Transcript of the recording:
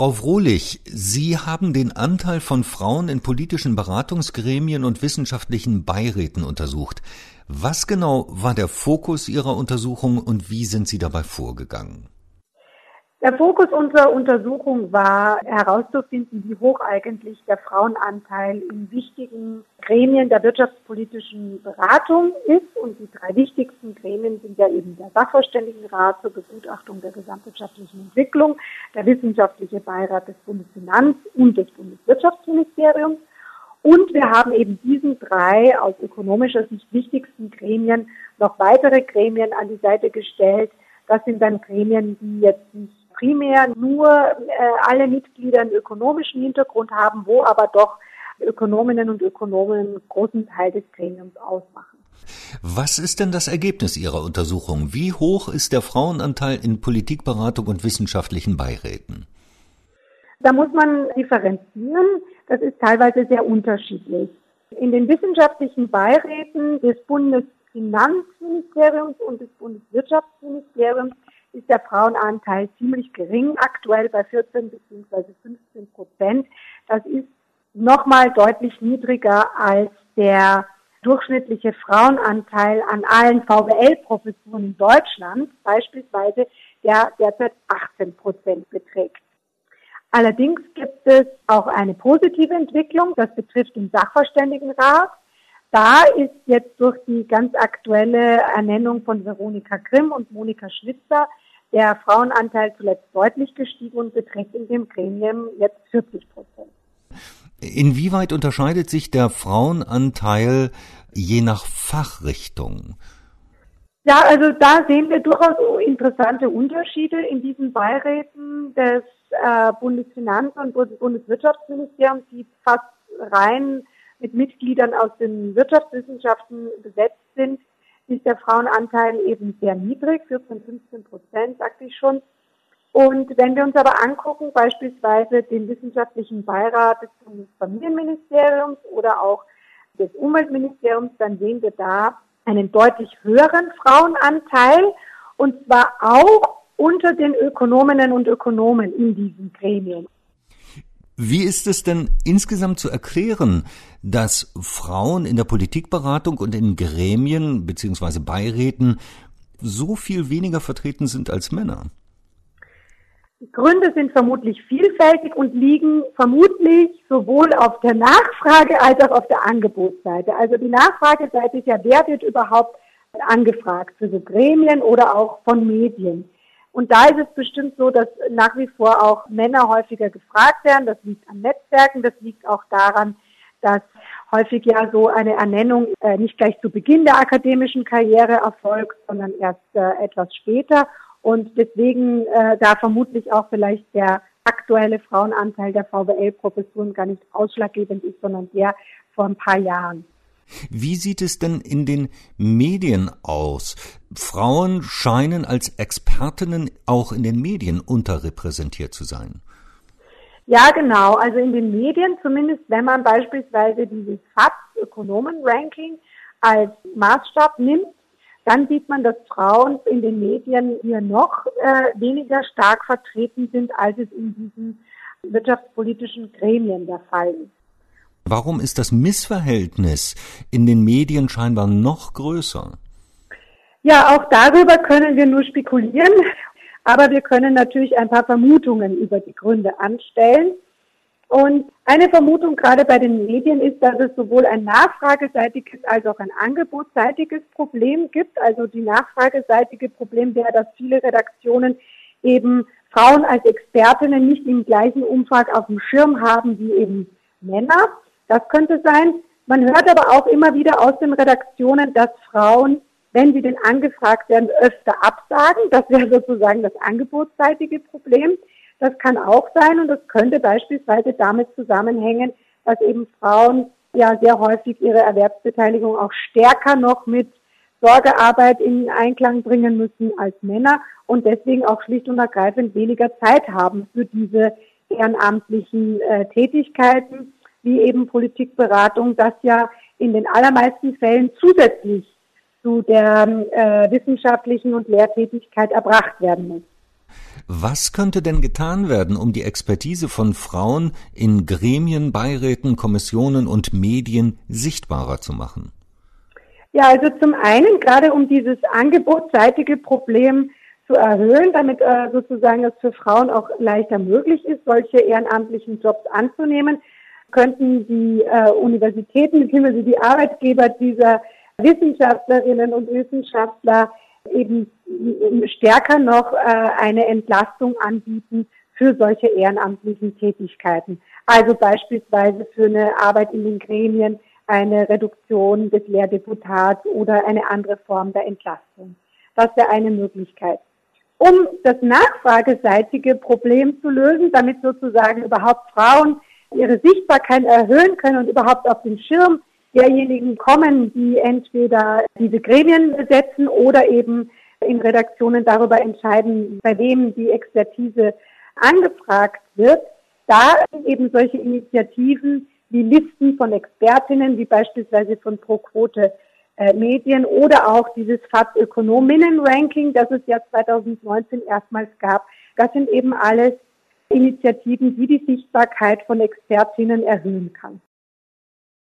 Frau Frohlich, Sie haben den Anteil von Frauen in politischen Beratungsgremien und wissenschaftlichen Beiräten untersucht. Was genau war der Fokus Ihrer Untersuchung und wie sind Sie dabei vorgegangen? Der Fokus unserer Untersuchung war herauszufinden, wie hoch eigentlich der Frauenanteil in wichtigen Gremien der wirtschaftspolitischen Beratung ist. Und die drei wichtigsten Gremien sind ja eben der Sachverständigenrat zur Begutachtung der gesamtwirtschaftlichen Entwicklung, der wissenschaftliche Beirat des Bundesfinanz- und des Bundeswirtschaftsministeriums. Und wir haben eben diesen drei aus ökonomischer Sicht wichtigsten Gremien noch weitere Gremien an die Seite gestellt. Das sind dann Gremien, die jetzt nicht primär nur äh, alle Mitglieder einen ökonomischen Hintergrund haben, wo aber doch Ökonominnen und Ökonomen einen großen Teil des Gremiums ausmachen. Was ist denn das Ergebnis Ihrer Untersuchung? Wie hoch ist der Frauenanteil in Politikberatung und wissenschaftlichen Beiräten? Da muss man differenzieren. Das ist teilweise sehr unterschiedlich. In den wissenschaftlichen Beiräten des Bundesfinanzministeriums und des Bundeswirtschaftsministeriums ist der Frauenanteil ziemlich gering, aktuell bei 14 bzw. 15 Prozent. Das ist nochmal deutlich niedriger als der durchschnittliche Frauenanteil an allen VWL-Professuren in Deutschland, beispielsweise, der derzeit 18 Prozent beträgt. Allerdings gibt es auch eine positive Entwicklung, das betrifft den Sachverständigenrat. Da ist jetzt durch die ganz aktuelle Ernennung von Veronika Grimm und Monika Schwitzer der Frauenanteil zuletzt deutlich gestiegen und beträgt in dem Gremium jetzt 40 Prozent. Inwieweit unterscheidet sich der Frauenanteil je nach Fachrichtung? Ja, also da sehen wir durchaus interessante Unterschiede in diesen Beiräten des äh, Bundesfinanz- und Bundeswirtschaftsministeriums, die fast rein mit Mitgliedern aus den Wirtschaftswissenschaften besetzt sind, ist der Frauenanteil eben sehr niedrig, 14, 15 Prozent, sagte ich schon. Und wenn wir uns aber angucken, beispielsweise den wissenschaftlichen Beirat des Bundesfamilienministeriums oder auch des Umweltministeriums, dann sehen wir da einen deutlich höheren Frauenanteil und zwar auch unter den Ökonominnen und Ökonomen in diesen Gremien. Wie ist es denn insgesamt zu erklären, dass Frauen in der Politikberatung und in Gremien beziehungsweise Beiräten so viel weniger vertreten sind als Männer? Gründe sind vermutlich vielfältig und liegen vermutlich sowohl auf der Nachfrage als auch auf der Angebotsseite. Also die Nachfrageseite ist ja, wer wird überhaupt angefragt für so Gremien oder auch von Medien. Und da ist es bestimmt so, dass nach wie vor auch Männer häufiger gefragt werden. Das liegt an Netzwerken, das liegt auch daran, dass häufig ja so eine Ernennung äh, nicht gleich zu Beginn der akademischen Karriere erfolgt, sondern erst äh, etwas später. Und deswegen äh, da vermutlich auch vielleicht der aktuelle Frauenanteil der VWL-Professuren gar nicht ausschlaggebend ist, sondern der vor ein paar Jahren. Wie sieht es denn in den Medien aus? Frauen scheinen als Expertinnen auch in den Medien unterrepräsentiert zu sein. Ja, genau. Also in den Medien, zumindest wenn man beispielsweise dieses FATS-Ökonomen-Ranking als Maßstab nimmt, dann sieht man, dass Frauen in den Medien hier noch äh, weniger stark vertreten sind, als es in diesen wirtschaftspolitischen Gremien der Fall ist. Warum ist das Missverhältnis in den Medien scheinbar noch größer? Ja, auch darüber können wir nur spekulieren, aber wir können natürlich ein paar Vermutungen über die Gründe anstellen. Und eine Vermutung gerade bei den Medien ist, dass es sowohl ein nachfrageseitiges als auch ein angebotsseitiges Problem gibt. Also die nachfrageseitige Problem wäre, dass viele Redaktionen eben Frauen als Expertinnen nicht im gleichen Umfang auf dem Schirm haben wie eben Männer. Das könnte sein. Man hört aber auch immer wieder aus den Redaktionen, dass Frauen, wenn sie denn angefragt werden, öfter absagen. Das wäre sozusagen das angebotsseitige Problem. Das kann auch sein und das könnte beispielsweise damit zusammenhängen, dass eben Frauen ja sehr häufig ihre Erwerbsbeteiligung auch stärker noch mit Sorgearbeit in Einklang bringen müssen als Männer und deswegen auch schlicht und ergreifend weniger Zeit haben für diese ehrenamtlichen äh, Tätigkeiten wie eben Politikberatung, das ja in den allermeisten Fällen zusätzlich zu der äh, wissenschaftlichen und Lehrtätigkeit erbracht werden muss. Was könnte denn getan werden, um die Expertise von Frauen in Gremien, Beiräten, Kommissionen und Medien sichtbarer zu machen? Ja, also zum einen gerade um dieses angebotsseitige Problem zu erhöhen, damit äh, sozusagen es für Frauen auch leichter möglich ist, solche ehrenamtlichen Jobs anzunehmen, könnten die äh, Universitäten bzw. die Arbeitgeber dieser Wissenschaftlerinnen und Wissenschaftler eben stärker noch äh, eine Entlastung anbieten für solche ehrenamtlichen Tätigkeiten. Also beispielsweise für eine Arbeit in den Gremien, eine Reduktion des Lehrdeputats oder eine andere Form der Entlastung. Das wäre eine Möglichkeit. Um das nachfrageseitige Problem zu lösen, damit sozusagen überhaupt Frauen ihre Sichtbarkeit erhöhen können und überhaupt auf den Schirm derjenigen kommen, die entweder diese Gremien besetzen oder eben in Redaktionen darüber entscheiden, bei wem die Expertise angefragt wird, da eben solche Initiativen wie Listen von Expertinnen, wie beispielsweise von ProQuote äh, Medien oder auch dieses FATS Ökonominnen-Ranking, das es ja 2019 erstmals gab. Das sind eben alles Initiativen, die die Sichtbarkeit von Expertinnen erhöhen kann.